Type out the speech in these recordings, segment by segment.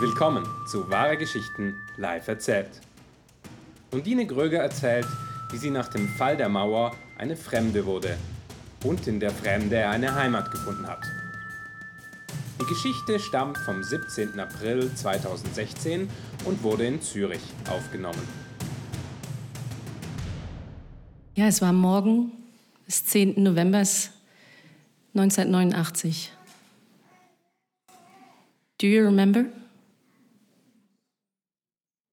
Willkommen zu Wahre Geschichten live erzählt. Undine Gröger erzählt, wie sie nach dem Fall der Mauer eine Fremde wurde und in der Fremde eine Heimat gefunden hat. Die Geschichte stammt vom 17. April 2016 und wurde in Zürich aufgenommen. Ja, es war morgen des 10. November 1989. Do you remember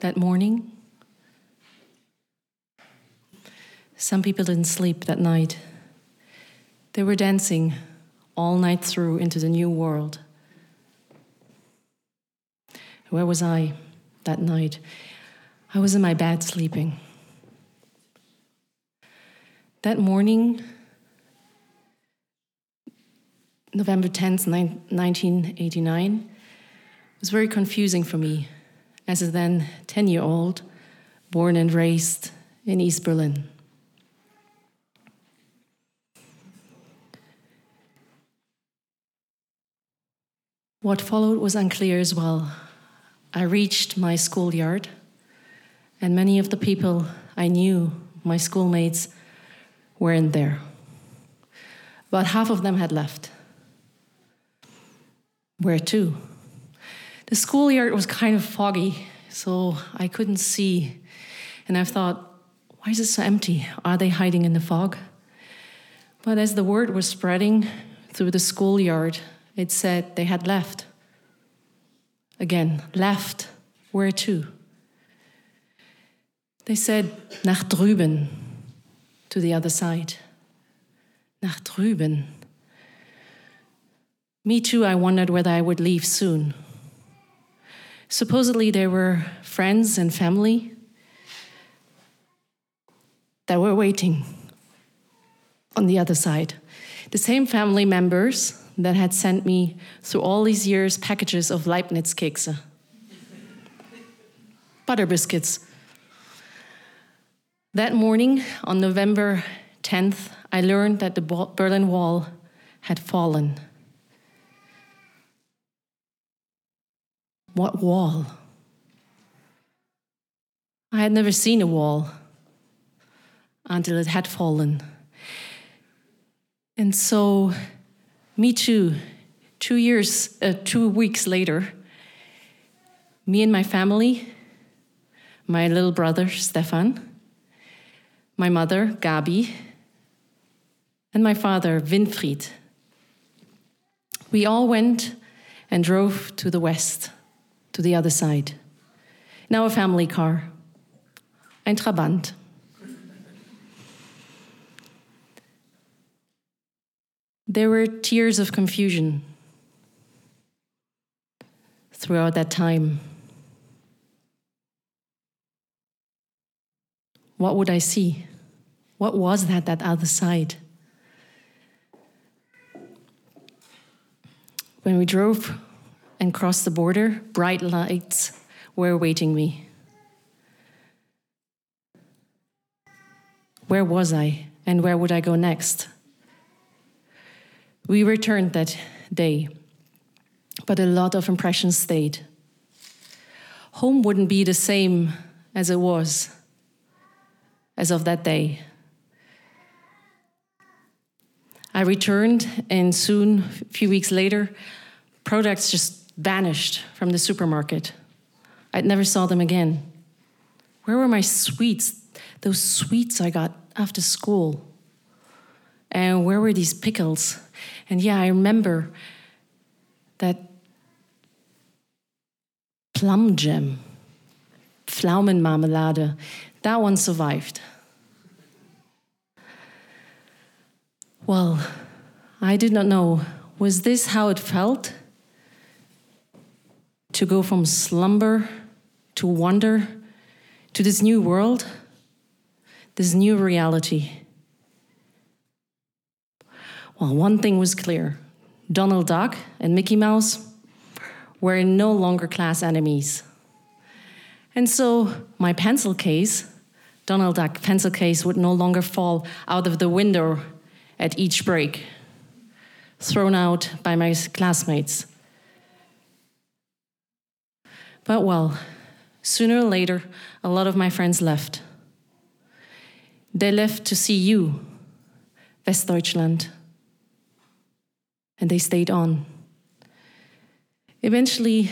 that morning? Some people didn't sleep that night. They were dancing all night through into the new world. Where was I that night? I was in my bed sleeping. That morning, November 10th, 1989, was very confusing for me as a then 10 year old born and raised in East Berlin. What followed was unclear as well. I reached my schoolyard, and many of the people I knew, my schoolmates, weren't there. About half of them had left. Where to? The schoolyard was kind of foggy, so I couldn't see. And I thought, why is it so empty? Are they hiding in the fog? But as the word was spreading through the schoolyard, it said they had left. Again, left. Where to? They said, nach drüben, to the other side. Nach drüben. Me too, I wondered whether I would leave soon. Supposedly, there were friends and family that were waiting on the other side. The same family members that had sent me through all these years packages of Leibniz kekse, uh, butter biscuits. That morning, on November 10th, I learned that the Berlin Wall had fallen. What wall? I had never seen a wall until it had fallen. And so, me too, two years, uh, two weeks later, me and my family, my little brother Stefan, my mother Gabi, and my father Winfried, we all went and drove to the west, to the other side. Now a family car, ein Trabant. There were tears of confusion throughout that time. What would I see? What was that, that other side? When we drove and crossed the border, bright lights were awaiting me. Where was I, and where would I go next? We returned that day, but a lot of impressions stayed. Home wouldn't be the same as it was as of that day. I returned, and soon, a few weeks later, products just vanished from the supermarket. I never saw them again. Where were my sweets? Those sweets I got after school. And where were these pickles? And yeah, I remember that plum jam, Pflaumenmarmelade, that one survived. Well, I did not know. Was this how it felt? To go from slumber to wonder to this new world, this new reality. Well, one thing was clear Donald Duck and Mickey Mouse were no longer class enemies. And so my pencil case, Donald Duck pencil case, would no longer fall out of the window at each break, thrown out by my classmates. But well, sooner or later, a lot of my friends left. They left to see you, Westdeutschland. And they stayed on. Eventually,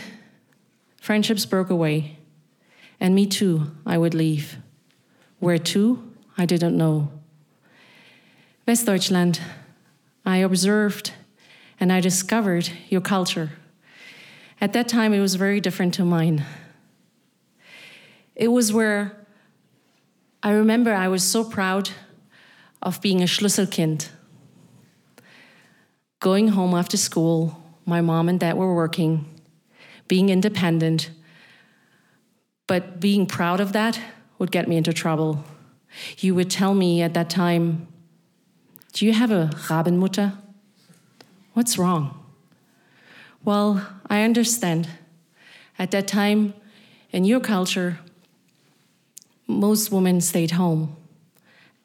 friendships broke away. And me too, I would leave. Where to? I didn't know. Westdeutschland, I observed and I discovered your culture. At that time, it was very different to mine. It was where I remember I was so proud of being a Schlüsselkind. Going home after school, my mom and dad were working, being independent, but being proud of that would get me into trouble. You would tell me at that time, Do you have a Rabenmutter? What's wrong? Well, I understand. At that time, in your culture, most women stayed home.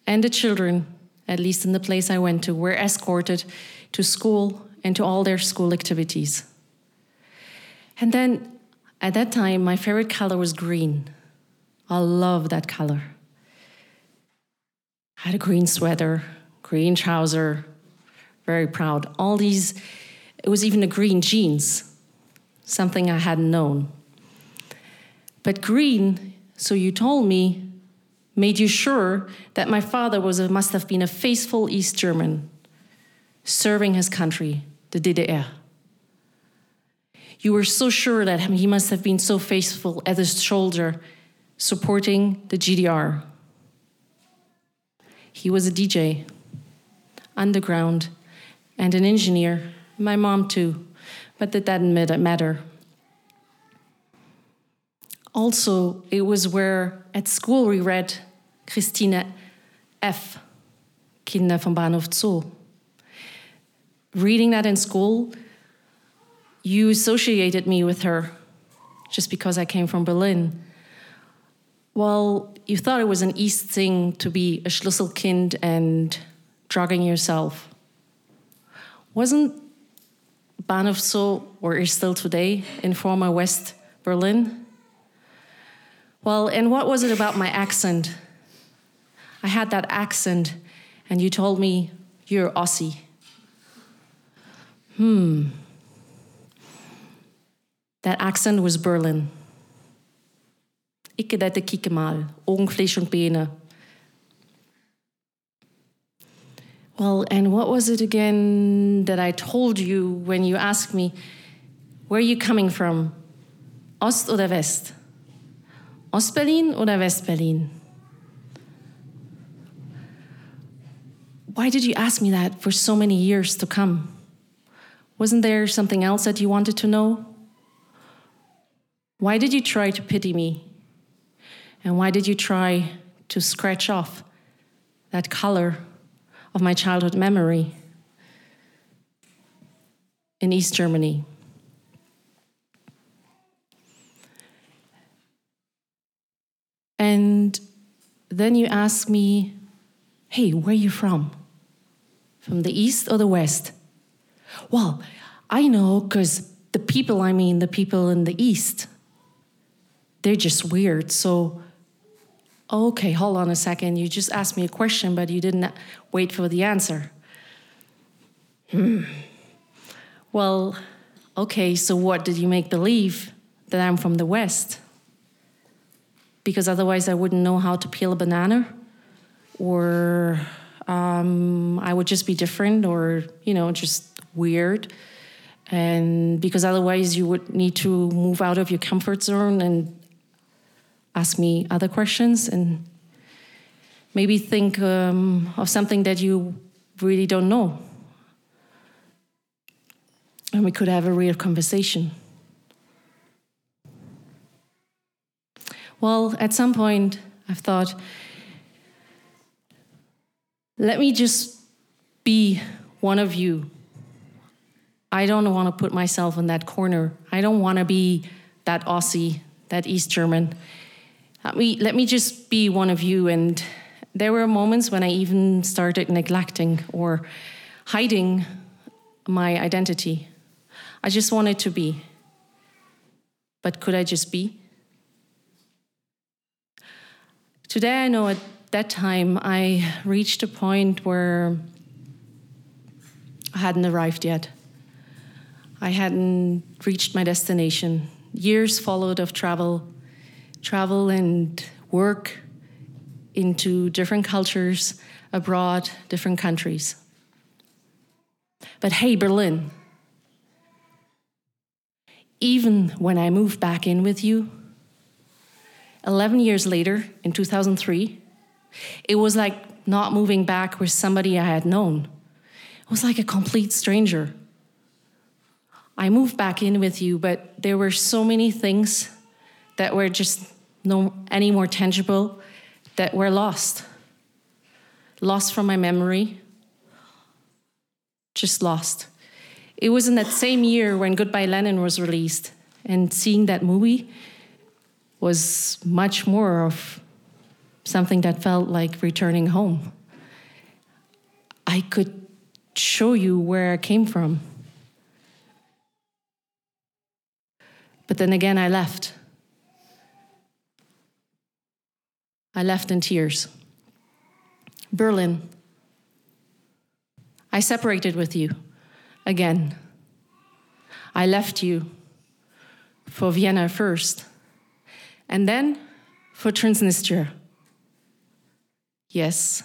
And the children, at least in the place I went to, were escorted to school and to all their school activities. And then at that time, my favorite color was green. I love that color. I had a green sweater, green trouser, very proud. All these, it was even a green jeans, something I hadn't known. But green, so you told me, made you sure that my father was a, must have been a faithful East German, serving his country, the DDR. You were so sure that he must have been so faithful at his shoulder, supporting the GDR. He was a DJ, underground, and an engineer. My mom, too, but that didn't matter. Also, it was where at school we read Christine F., Kinder vom Bahnhof Zoo. Reading that in school, you associated me with her just because I came from Berlin. Well, you thought it was an East thing to be a Schlüsselkind and drugging yourself. Wasn't Zoo, or is still today, in former West Berlin? Well, and what was it about my accent? I had that accent, and you told me you're Ossi. Hmm. That accent was Berlin. Ikke dette kikke mal, Augenfleisch und Beine. Well, and what was it again that I told you when you asked me, where are you coming from? Ost oder West? Ost Ostberlin oder Westberlin? Why did you ask me that for so many years to come? Wasn't there something else that you wanted to know? Why did you try to pity me? And why did you try to scratch off that color of my childhood memory in East Germany? And then you ask me, hey, where are you from? From the East or the West? Well, I know because the people, I mean, the people in the East, they're just weird. So, okay, hold on a second. You just asked me a question, but you didn't wait for the answer. Hmm. Well, okay, so what did you make believe that I'm from the West? Because otherwise I wouldn't know how to peel a banana, or um, I would just be different, or, you know, just weird. And because otherwise you would need to move out of your comfort zone and ask me other questions and maybe think um, of something that you really don't know. And we could have a real conversation. Well, at some point, I've thought, let me just be one of you. I don't want to put myself in that corner. I don't want to be that Ossi, that East German. Let me, let me just be one of you. And there were moments when I even started neglecting or hiding my identity. I just wanted to be. But could I just be? Today, I know at that time I reached a point where I hadn't arrived yet. I hadn't reached my destination. Years followed of travel, travel and work into different cultures abroad, different countries. But hey, Berlin, even when I moved back in with you, 11 years later, in 2003, it was like not moving back with somebody I had known. It was like a complete stranger. I moved back in with you, but there were so many things that were just no any more tangible that were lost. Lost from my memory. Just lost. It was in that same year when Goodbye Lenin was released, and seeing that movie was much more of something that felt like returning home. I could show you where I came from. But then again, I left. I left in tears. Berlin. I separated with you again. I left you for Vienna first, and then for Transnistria. Yes,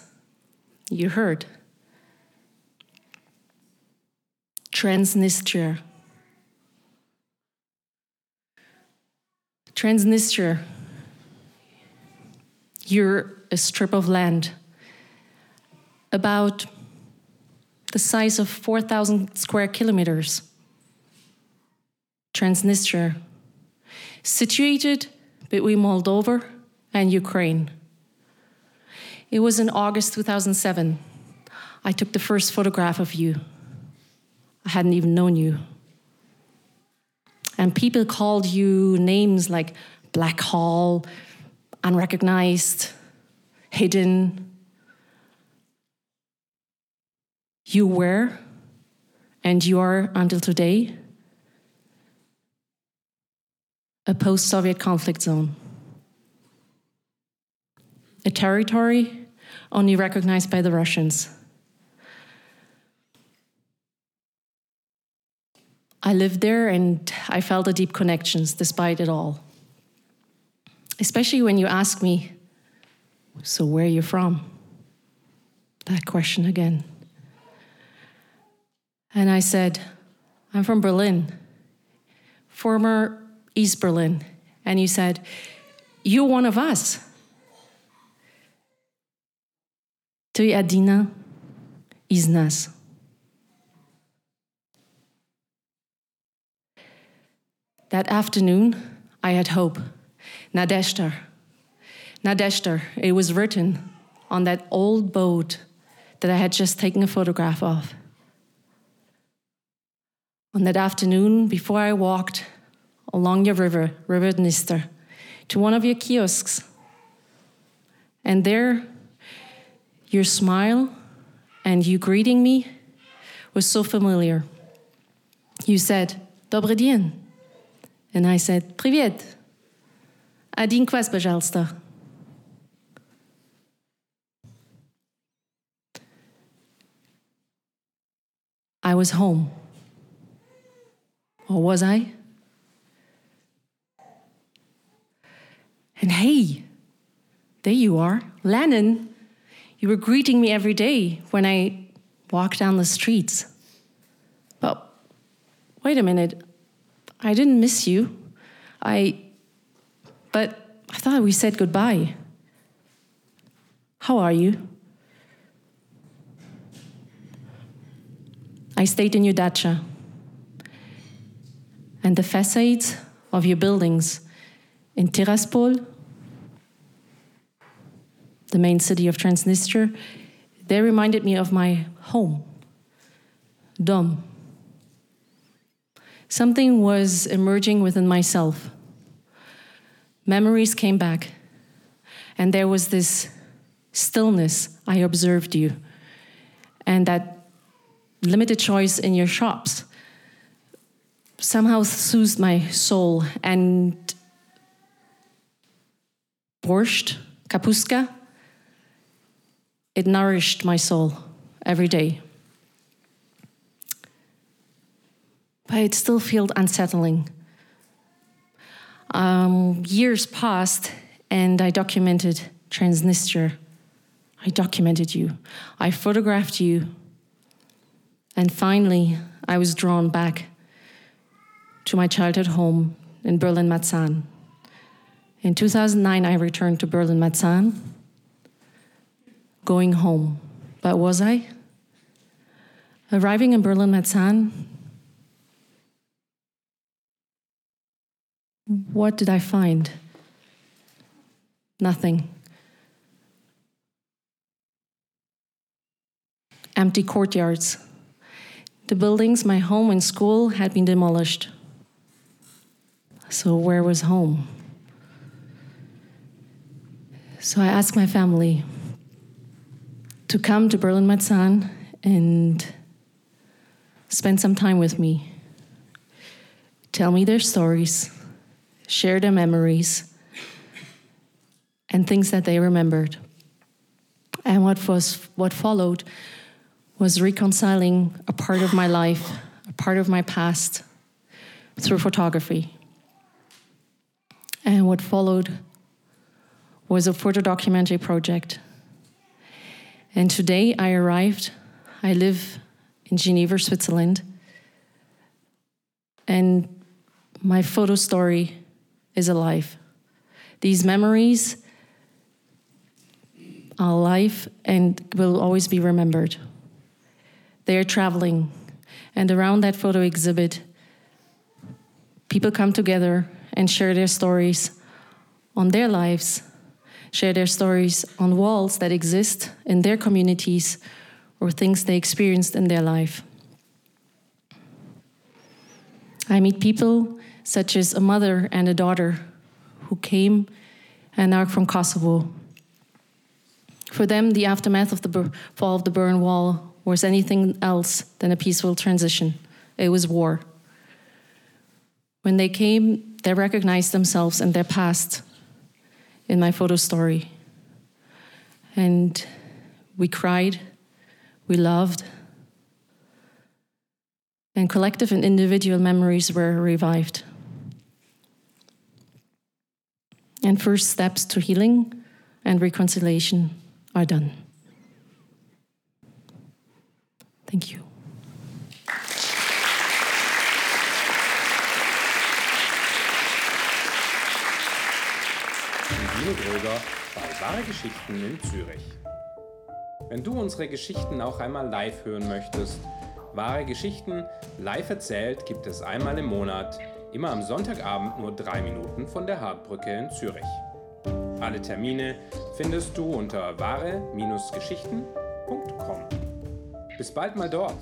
you heard. Transnistria. Transnistria. You're a strip of land about the size of 4,000 square kilometers. Transnistria, situated between Moldova and Ukraine. It was in August 2007. I took the first photograph of you. I hadn't even known you. And people called you names like Black Hole, unrecognized, hidden. You were, and you are until today, a post Soviet conflict zone. A territory only recognized by the Russians. I lived there and I felt a deep connections despite it all. Especially when you ask me, so where are you from? That question again. And I said, I'm from Berlin, former East Berlin. And you said, You're one of us. Ty Adina iz nas. That afternoon, I had hope. Nadezhda. Nadezhda, it was written on that old boat that I had just taken a photograph of. On that afternoon, before I walked along your river, River Dniester, to one of your kiosks, and there, your smile and you greeting me was so familiar. You said, Dobry den," And I said, Privet. А Динквест, пожалуйста. I was home. Or was I? And hey, there you are, Lenin. You were greeting me every day when I walked down the streets. But wait a minute, I didn't miss you. I but I thought we said goodbye. How are you? I stayed in your dacha. And the facades of your buildings in Tiraspol, the main city of Transnistria, they reminded me of my home, Dom. Something was emerging within myself. Memories came back, and there was this stillness. I observed you, and that limited choice in your shops. somehow soothed my soul. And borscht, kapuska, it nourished my soul every day. But it still felt unsettling. Um, years passed, and I documented Transnistria. I documented you. I photographed you. And finally, I was drawn back to my childhood home in Berlin Marzahn. In 2009, I returned to Berlin Marzahn, going home. But was I? Arriving in Berlin Marzahn, what did I find? Nothing. Empty courtyards. The buildings, my home and school, had been demolished. So, where was home? So, I asked my family to come to Berlin Marzahn and spend some time with me. Tell me their stories, share their memories, and things that they remembered. And what was what followed was reconciling a part of my life, a part of my past through photography. And what followed was a photo documentary project. And today I arrived, I live in Geneva, Switzerland, and my photo story is alive. These memories are alive and will always be remembered. They are traveling, and around that photo exhibit, people come together and share their stories on their lives, share their stories on walls that exist in their communities or things they experienced in their life. I meet people such as a mother and a daughter who came and are from Kosovo. For them, the aftermath of the fall of the Berlin Wall was anything else than a peaceful transition. It was war. When they came, they recognized themselves and their past in my photo story. And we cried, we loved, and collective and individual memories were revived. And first steps to healing and reconciliation are done. Thank you. Gröger bei Wahre Geschichten in Zürich. Wenn du unsere Geschichten auch einmal live hören möchtest, Wahre Geschichten live erzählt gibt es einmal im Monat, immer am Sonntagabend nur drei Minuten von der Hartbrücke in Zürich. Alle Termine findest du unter wahre-geschichten.com. Bis bald mal dort.